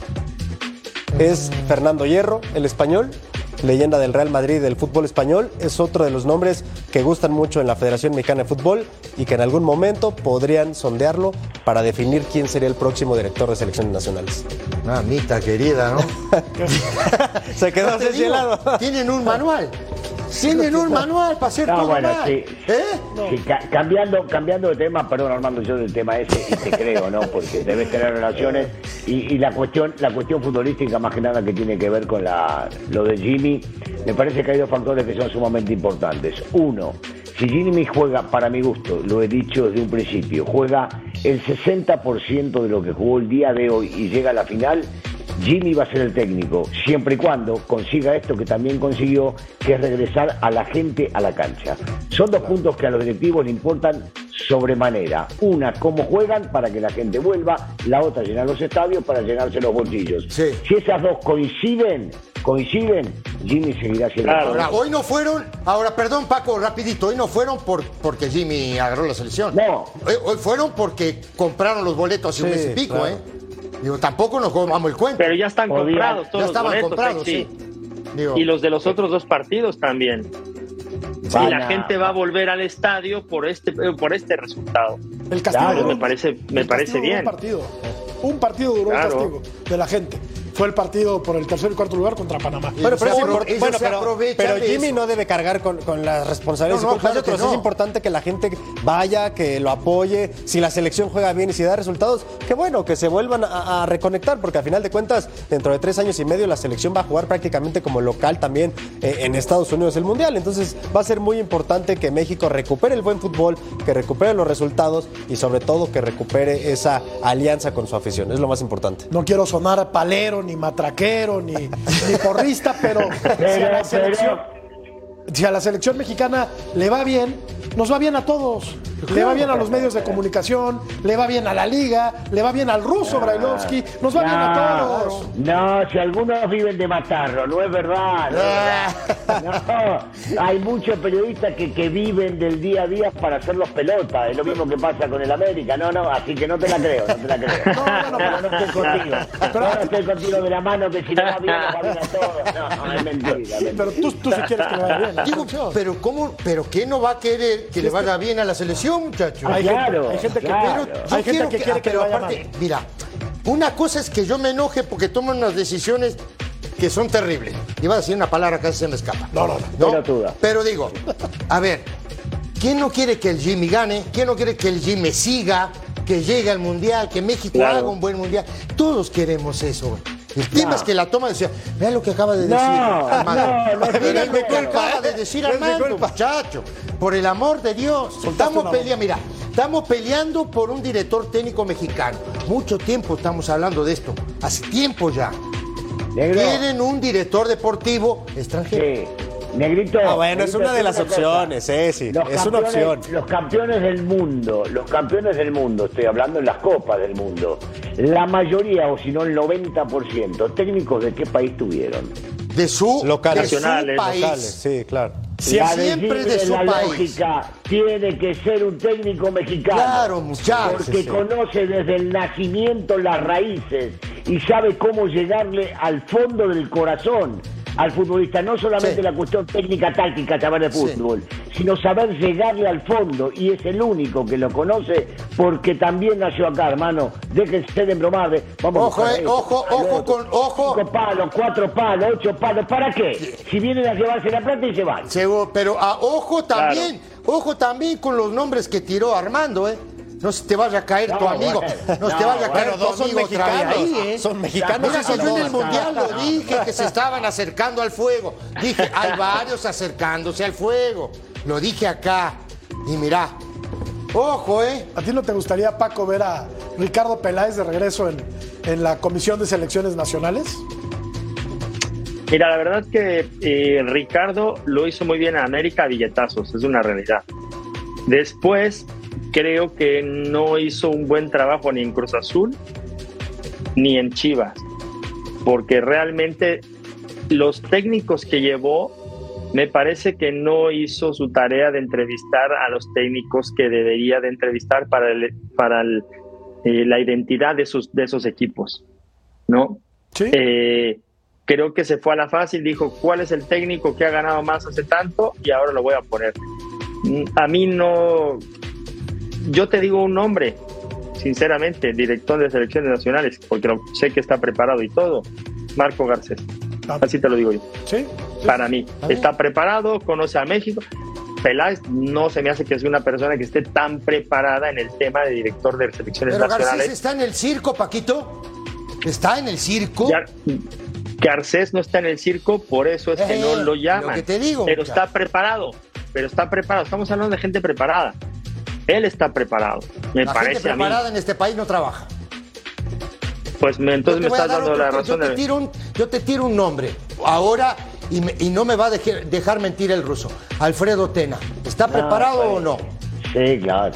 es Fernando Hierro, el español, leyenda del Real Madrid del fútbol español. Es otro de los nombres que gustan mucho en la Federación Mexicana de Fútbol y que en algún momento podrían sondearlo para definir quién sería el próximo director de selecciones nacionales. Mamita querida, ¿no? Se quedó así helado. Tienen un manual. Tienen un manual para hacer no, todo bueno, mal. sí. ¿Eh? Sí, ca cambiando, cambiando de tema, perdón Armando, yo del tema ese, y te creo, ¿no? Porque debes tener relaciones. Y, y, la cuestión, la cuestión futbolística más que nada que tiene que ver con la, lo de Jimmy, me parece que hay dos factores que son sumamente importantes. Uno, si Jimmy juega, para mi gusto, lo he dicho desde un principio, juega el 60% de lo que jugó el día de hoy y llega a la final, Jimmy va a ser el técnico, siempre y cuando consiga esto que también consiguió, que es regresar a la gente a la cancha. Son dos puntos que a los directivos le importan sobremanera. Una, cómo juegan para que la gente vuelva, la otra, llenar los estadios para llenarse los bolsillos. Sí. Si esas dos coinciden, coinciden, Jimmy seguirá siendo claro. Ahora, hoy no fueron, ahora perdón Paco, rapidito, hoy no fueron por, porque Jimmy agarró la selección. No. Hoy, hoy fueron porque compraron los boletos hace sí, un mes y pico, claro. ¿eh? Digo, tampoco nos comamos el cuento. Pero ya están Podía, comprados todos ya estaban los boletos, comprados, sí. Digo, y los de los otros dos partidos también. Y la gente va a volver al estadio por este por este resultado. El castigo Claro, duró- me parece me el parece bien. Un partido. Un partido duró Claro. el castigo de la gente. Fue el partido por el tercer y cuarto lugar contra Panamá. Bueno, pero, bueno, Jimmy eso. no debe cargar con, con las responsabilidades No, no, claro otros. Es importante que la gente vaya, que lo apoye. Si la selección juega bien y si da resultados, qué bueno, que se vuelvan a, a reconectar, porque a final de cuentas, dentro de tres años y medio, la selección va a jugar prácticamente como local también eh, en Estados Unidos el Mundial. Entonces va a ser muy importante que México recupere el buen fútbol, que recupere los resultados y sobre todo que recupere esa alianza con su afición. Es lo más importante. No quiero sonar palero ni matraquero, ni, ni porrista, pero si a la selección, si a la selección mexicana le va bien, nos va bien a todos. Le va bien a los medios de comunicación, le va bien a la liga, le va bien al ruso Brailovsky, nos va bien a todos. No, si algunos viven de matarlo, no es verdad. No, es verdad. No, hay muchos periodistas que, que viven del día a día para hacerlos pelota. Es lo mismo que pasa con el América. No, no, así que no te la creo, no te la creo. No, no, no, no estoy contigo. No, no estoy contigo de la mano que si no va bien, nos va bien a todos. No, no, es mentira. es mentira. Pero tú, tú sí quieres que le vaya bien. Digo, pero ¿cómo? ¿Pero qué no va a querer que le vaya bien a la selección, muchachos? Hay Claro, gente, hay gente que, claro. pero Yo hay gente quiero que quiere que pero vaya aparte, mal. Mira, una cosa es que yo me enoje porque toman unas decisiones que son terribles. Iba a decir una palabra que casi se me escapa. No, no, no. Pelotuda. Pero digo, a ver, ¿quién no quiere que el Jimmy gane? ¿Quién no quiere que el Jimmy siga? Que llegue al Mundial, que México Claro. haga un buen Mundial. Todos queremos eso. El tema es que la toma decía, vean lo que acaba de decir Armando. no es Miren mi lo que acaba de decir Armando, muchacho. Por el amor de Dios. Estamos peleando, mira, estamos peleando por un director técnico mexicano. Mucho tiempo estamos hablando de esto. Hace tiempo ya. Quieren un director deportivo extranjero. Sí. Negrito. Ah, bueno, es una de las opciones, eh, sí, Los es una campeones- opción. Los campeones del mundo, los campeones del mundo, estoy hablando en las copas del mundo, la mayoría, o si no el 90%, técnicos de qué país tuvieron. De su, Locales. de su país. Locales, sí, claro. La Siempre de Jimmy su la país. lógica tiene que ser un técnico mexicano. Claro, muchachos. Porque Sí. conoce desde el nacimiento las raíces y sabe cómo llegarle al fondo del corazón al futbolista. No solamente Sí. la cuestión técnica, táctica, saber de Sí. fútbol, sino saber llegarle al fondo. Y es el único que lo conoce porque también nació acá, hermano. Déjense de embromar. de- Vamos a Ojo, eh, ojo, ojo con- ojo. Cinco palos, cuatro palos, ocho palos. ¿Para qué? Si vienen a llevarse la plata y se van. Seguro, pero ah, ojo también, ojo también con los nombres que tiró Armando, ¿eh? No se te vaya a caer No, tu amigo, bueno, no, se te vaya a caer Pero tu dos son amigo otra vez mexicanos. ahí, ¿eh? Son mexicanos Mira que yo en el mundial lo dije que se estaban acercando al fuego. Dije, hay varios acercándose al fuego. Lo dije acá. Y mira, ojo, ¿eh? ¿A ti no te gustaría, Paco, ver a Ricardo Peláez de regreso en, en la Comisión de Selecciones Nacionales? Mira, la verdad que eh, Ricardo lo hizo muy bien a América a billetazos, es una realidad. Después, creo que no hizo un buen trabajo ni en Cruz Azul ni en Chivas, porque realmente los técnicos que llevó, me parece que no hizo su tarea de entrevistar a los técnicos que debería de entrevistar para, el- para el- eh, la identidad de, sus, de esos equipos, ¿no? Sí. Eh, creo que se fue a la fácil, dijo cuál es el técnico que ha ganado más hace tanto y ahora lo voy a poner. Mm, A mí no, yo te digo un nombre, sinceramente, director de selecciones nacionales, porque lo- sé que está preparado y todo, Marco Garcés. Ah. Así te lo digo yo. Sí. Para mí, está preparado, conoce a México. Peláez no se me hace que sea una persona que esté tan preparada en el tema de director de selecciones Pero Garcés nacionales. está en el circo, Paquito. Está en el circo. Ya- Garcés no está en el circo, por eso es que Eh, no lo lo llaman. que te digo, pero muchacho. está preparado, pero está preparado. Estamos hablando de gente preparada. Él está preparado, me la parece gente a mí. preparada en este país no trabaja. Pues me- entonces Yo me te estás dando la yo razón. te de- tiro un- yo te tiro un nombre ahora y, me- y no me va a dejar, dejar mentir el ruso. Alfredo Tena. ¿Está preparado o no? Sí, claro.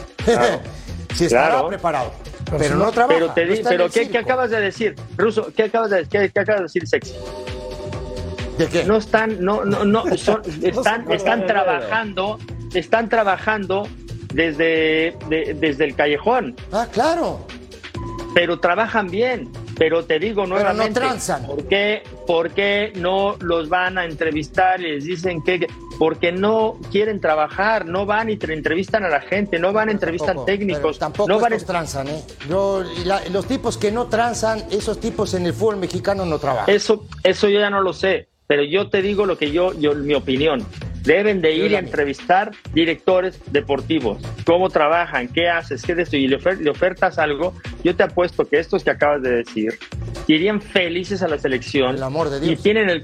sí, estará Claro. preparado. Pero, no trabaja. Pero, te di- pero ¿qué, acabas de decir? Ruso, ¿qué acabas de, qué- qué acabas de decir, sexy? ¿De qué? No están, no, no, no, son- están, están trabajando, están trabajando desde, de- desde el callejón. Ah, claro. pero trabajan bien. Pero te digo no nuevamente, transan. ¿por qué, por qué no los van a entrevistar y les dicen que porque no quieren trabajar, no van y te entrevistan a la gente, no van a entrevistar Tampoco, técnicos, Tampoco no van transan, ¿eh? Yo- la- los tipos que no transan, esos tipos en el fútbol mexicano no trabajan. eso, eso yo ya no lo sé, pero yo te digo lo que yo, yo mi opinión. Deben de ir y mía. entrevistar directores deportivos, cómo trabajan, qué haces, qué de esto, y le, ofer- le ofertas algo, yo te apuesto que estos que acabas de decir irían felices a la selección El amor de y Dios. tienen el,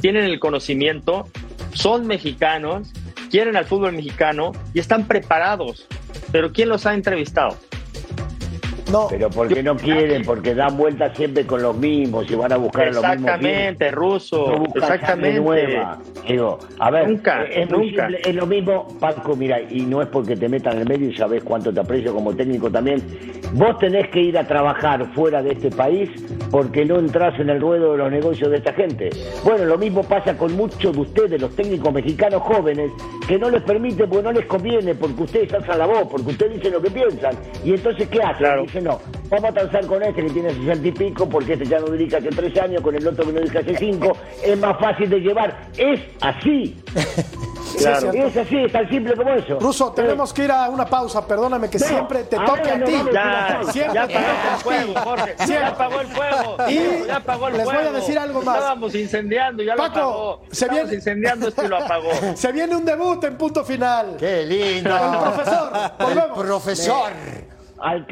tienen el conocimiento, son mexicanos, quieren al fútbol mexicano y están preparados. Pero ¿quién los ha entrevistado? No. Pero porque no quieren, porque dan vueltas siempre con los mismos y van a buscar a los mismos. Exactamente, ruso. No exactamente. nueva. Digo, a ver, Nunca, es, nunca. simple, es lo mismo, Paco, mira, y no es porque te metan en el medio y sabes cuánto te aprecio como técnico también. Vos tenés que ir a trabajar fuera de este país porque no entras en el ruedo de los negocios de esta gente. Bueno, lo mismo pasa con muchos de ustedes, los técnicos mexicanos jóvenes, que no les permite porque no les conviene, porque ustedes alzan la voz, porque ustedes dicen lo que piensan. Y entonces, ¿qué hacen? No, vamos a transar con este que tiene 60 y pico, porque este ya no dirige hace tres años, con el otro que no dirige hace cinco, es más fácil de llevar. Es así. Claro. Es así, es tan simple como eso. Ruso, tenemos que ir a una pausa, perdóname que No, siempre te toque a ti. Ya, Siempre ya apagó el fuego, Jorge. Siempre. Ya apagó el fuego. Y ya apagó el les fuego. voy a decir algo más. Estábamos incendiando, ya Paco, lo apagó. se Estábamos viene- incendiando esto y lo apagó. Se viene un debut en punto final. ¡Qué lindo! El profesor. El profesor. Al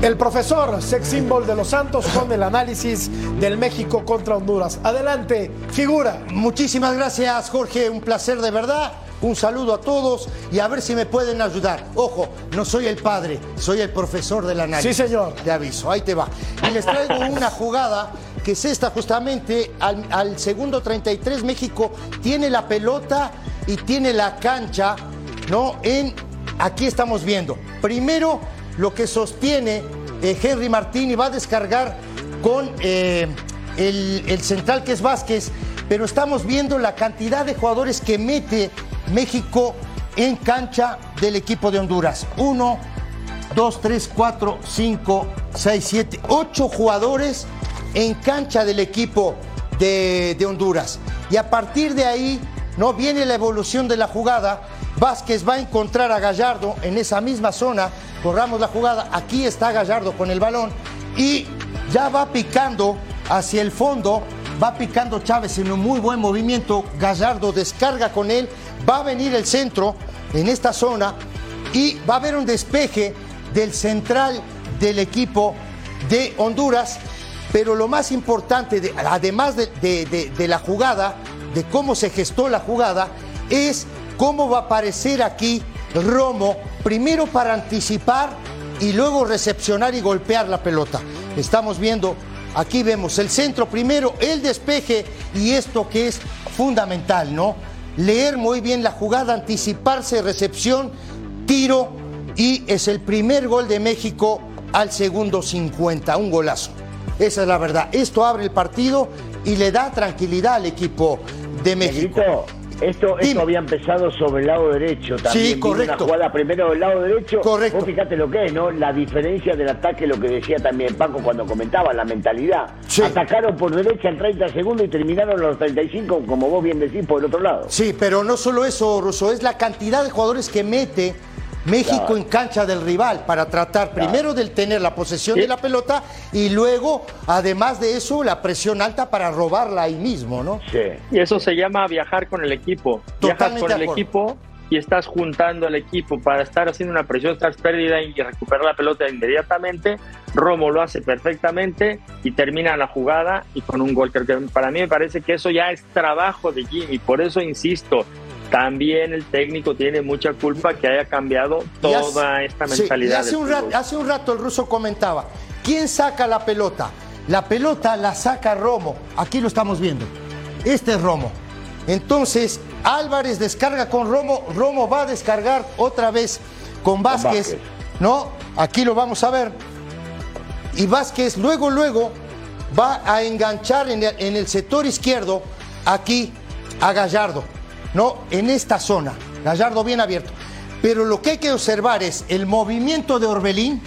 El profesor, sex symbol de los Santos, con el análisis del México contra Honduras. Adelante, figura. Muchísimas gracias, Jorge. Un placer de verdad. Un saludo a todos y a ver si me pueden ayudar. Ojo, no soy el padre, soy el profesor del análisis. Sí, señor. Te aviso, ahí te va. Y les traigo una jugada que es esta justamente al, al segundo 33. México tiene la pelota y tiene la cancha, ¿no? En, aquí estamos viendo. Primero, lo que sostiene eh, Henry Martín y va a descargar con eh, el, el central que es Vázquez, pero estamos viendo la cantidad de jugadores que mete México en cancha del equipo de Honduras. Uno, dos, tres, cuatro, cinco, seis, siete, ocho jugadores en cancha del equipo de, de Honduras. Y a partir de ahí, no viene la evolución de la jugada. Vázquez va a encontrar a Gallardo en esa misma zona. Corramos la jugada. Aquí está Gallardo con el balón. Y ya va picando hacia el fondo. Va picando Chávez en un muy buen movimiento. Gallardo descarga con él. Va a venir el centro en esta zona. Y va a haber un despeje del central del equipo de Honduras. Pero lo más importante, de- además de, de- de- de la jugada, de cómo se gestó la jugada, es cómo va a aparecer aquí Romo, primero para anticipar y luego recepcionar y golpear la pelota. Estamos viendo, aquí vemos el centro primero, el despeje y esto que es fundamental, ¿no? Leer muy bien la jugada, anticiparse, recepción, tiro y es el primer gol de México al segundo 50, un golazo. Esa es la verdad. Esto abre el partido y le da tranquilidad al equipo de México. Negrito, esto, esto había empezado sobre el lado derecho también. Sí, correcto. Una jugada primero del lado derecho. Correcto. Vos fíjate lo que es, ¿no? La diferencia del ataque, lo que decía también Paco cuando comentaba, la mentalidad. Atacaron por derecha en 30 segundos y terminaron los 35, como vos bien decís, por el otro lado. Sí, pero no solo eso, Russo, es la cantidad de jugadores que mete México en cancha del rival para tratar primero de tener la posesión de la pelota y luego, además de eso, la presión alta para robarla ahí mismo, ¿no? Sí. Y eso se llama viajar con el equipo. Viajas Totalmente con de el acuerdo. equipo y estás juntando al equipo para estar haciendo una presión, estar pérdida y recuperar la pelota inmediatamente. Romo lo hace perfectamente y termina la jugada y con un gol. Creo que para mí me parece que eso ya es trabajo de Jimmy. Por eso insisto, también el técnico tiene mucha culpa que haya cambiado Y hace- toda esta mentalidad. hace, un rato, hace un rato el ruso comentaba, ¿quién saca la pelota? La pelota la saca Romo. Aquí lo estamos viendo. Este es Romo. Entonces, Álvarez descarga con Romo. Romo va a descargar otra vez con Vázquez. Vázquez. ¿No? Aquí lo vamos a ver. Y Vázquez luego, luego va a enganchar en el, en el sector izquierdo aquí a Gallardo, ¿no? En esta zona. Gallardo bien abierto. Pero lo que hay que observar es el movimiento de Orbelín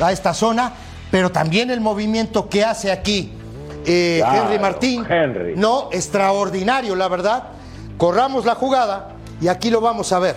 a esta zona, pero también el movimiento que hace aquí eh, Claro, Henry Martín. Henry. No, extraordinario, la verdad. Corramos la jugada y aquí lo vamos a ver.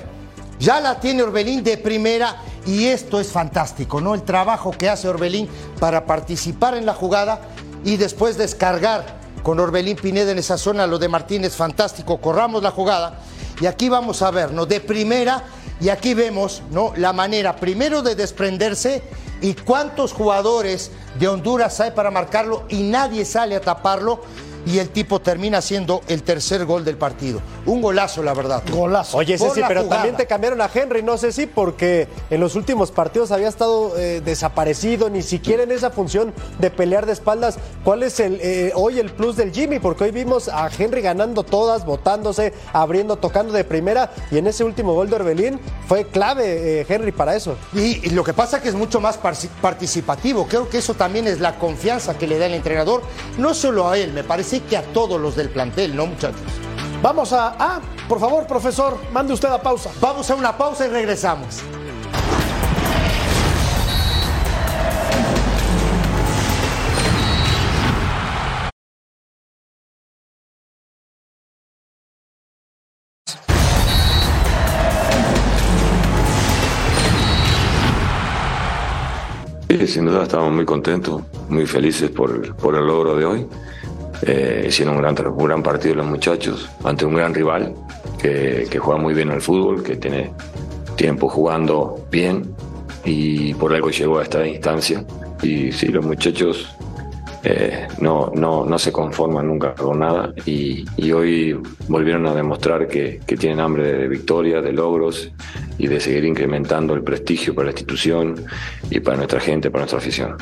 Ya la tiene Orbelín de primera y esto es fantástico, ¿no? El trabajo que hace Orbelín para participar en la jugada y después descargar con Orbelín Pineda en esa zona. Lo de Martín es fantástico. Corramos la jugada y aquí vamos a ver, ¿no? De primera Y aquí vemos ¿no? la manera primero de desprenderse y cuántos jugadores de Honduras hay para marcarlo y nadie sale a taparlo y el tipo termina siendo el tercer gol del partido. Un golazo, la verdad. Golazo. Oye, Ceci, la pero jugada. también te cambiaron a Henry, no sé si porque en los últimos partidos había estado eh, desaparecido, ni siquiera en esa función de pelear de espaldas. ¿Cuál es el eh, hoy el plus del Jimmy? Porque hoy vimos a Henry ganando todas, botándose, abriendo, tocando de primera, y en ese último gol de Orbelín fue clave eh, Henry para eso. Y, y lo que pasa es que es mucho más participativo. Creo que eso también es la confianza que le da el entrenador, no solo a él, me parece que a todos los del plantel, ¿no, muchachos? Vamos a. Ah, por favor, profesor, mande usted a pausa. Vamos a una pausa y regresamos. Sí, sin duda estamos muy contentos, muy felices por, por el logro de hoy. Eh, hicieron un gran, un gran partido los muchachos ante un gran rival que, juega muy bien al fútbol, que tiene tiempo jugando bien y por algo llegó a esta instancia. Y sí, los muchachos eh, no, no, no se conforman nunca con nada y, y hoy volvieron a demostrar que, que tienen hambre de victoria, de logros y de seguir incrementando el prestigio para la institución y para nuestra gente, para nuestra afición.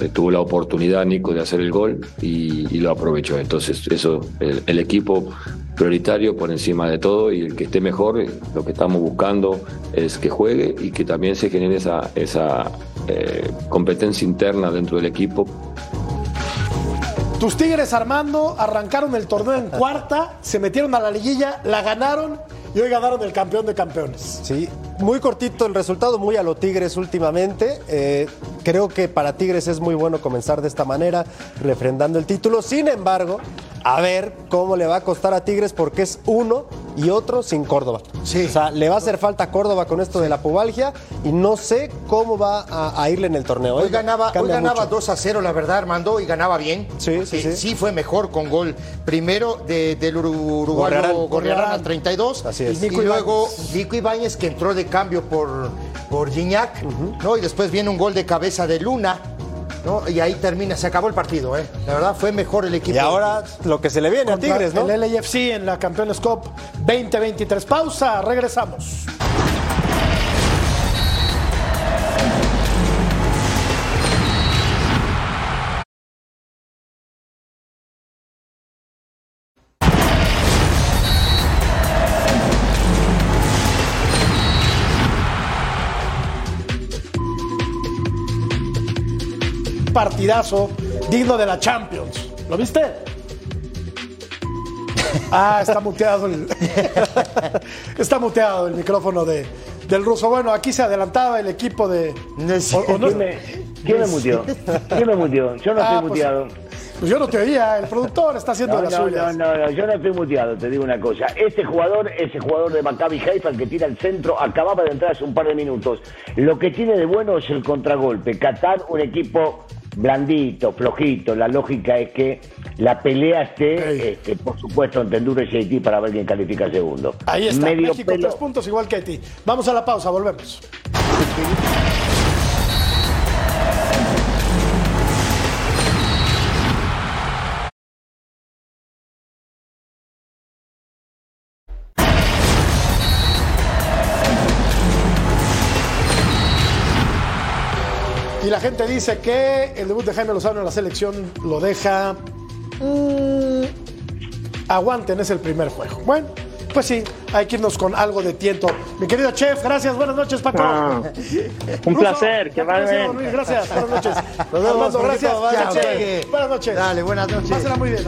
Eh, Tuvo la oportunidad Nico de hacer el gol y, y lo aprovechó. Entonces eso, el, el equipo prioritario por encima de todo y el que esté mejor, eh, lo que estamos buscando es que juegue y que también se genere esa, esa eh, competencia interna dentro del equipo Tus Tigres Armando arrancaron el torneo en cuarta, se metieron a la liguilla, la ganaron y hoy ganaron el campeón de campeones. Sí, muy cortito el resultado, muy a lo Tigres últimamente. Eh, creo que para Tigres es muy bueno comenzar de esta manera, refrendando el título. Sin embargo, a ver cómo le va a costar a Tigres porque es uno y otro sin Córdoba. Sí. O sea, le va a hacer falta a Córdoba con esto de la pubalgia y no sé cómo va a, a irle en el torneo. Hoy ¿eh? ganaba, hoy ganaba mucho. 2 a 0, la verdad, Armando, y ganaba bien. Sí, sí, Eh, sí. fue mejor con gol primero de- del uru- uruguayo Gorriarán. Al 32. Así es. Y, Nico luego Nico Ibáñez que entró de cambio por, por Gignac, ¿no? Y después viene un gol de cabeza de Luna, ¿no? Y ahí termina, se acabó el partido, ¿eh? La verdad fue mejor el equipo. Y ahora lo que se le viene a Tigres, ¿no? El LAFC en la Campeones Cup 2023. Pausa, regresamos. Partidazo digno de la Champions. ¿Lo viste? Ah, está muteado el, está muteado el micrófono de, del ruso. Bueno, aquí se adelantaba el equipo de. o- o no- ¿Quién me, quién me muteó? ¿Quién me muteó? Yo no Ah, estoy pues, muteado. Pues yo no te oía, el productor está haciendo No, las no, no, suyas. no, no, yo no estoy muteado, te digo una cosa. Ese jugador, ese jugador de Maccabi Haifa, el que tira el centro, acababa de entrar hace un par de minutos. Lo que tiene de bueno es el contragolpe. Qatar, un equipo blandito, flojito. La lógica es que la pelea esté, este, por supuesto, entre Honduras y Haití para ver quién califica segundo. Ahí está, Medio México pelo. tres puntos igual que Haití. Vamos a la pausa, volvemos. Y la gente dice que el debut de Jaime Lozano en la selección lo deja. mm, aguanten, es el primer juego. Bueno, pues sí, hay que irnos con algo de tiento. Mi querido chef, gracias, buenas noches, Paco. Ah, un placer, que quiero bien. Gracias, buenas noches. Nos vemos, Armando, gracias. Chao. Buenas noches. Dale, buenas noches. Pásela muy bien.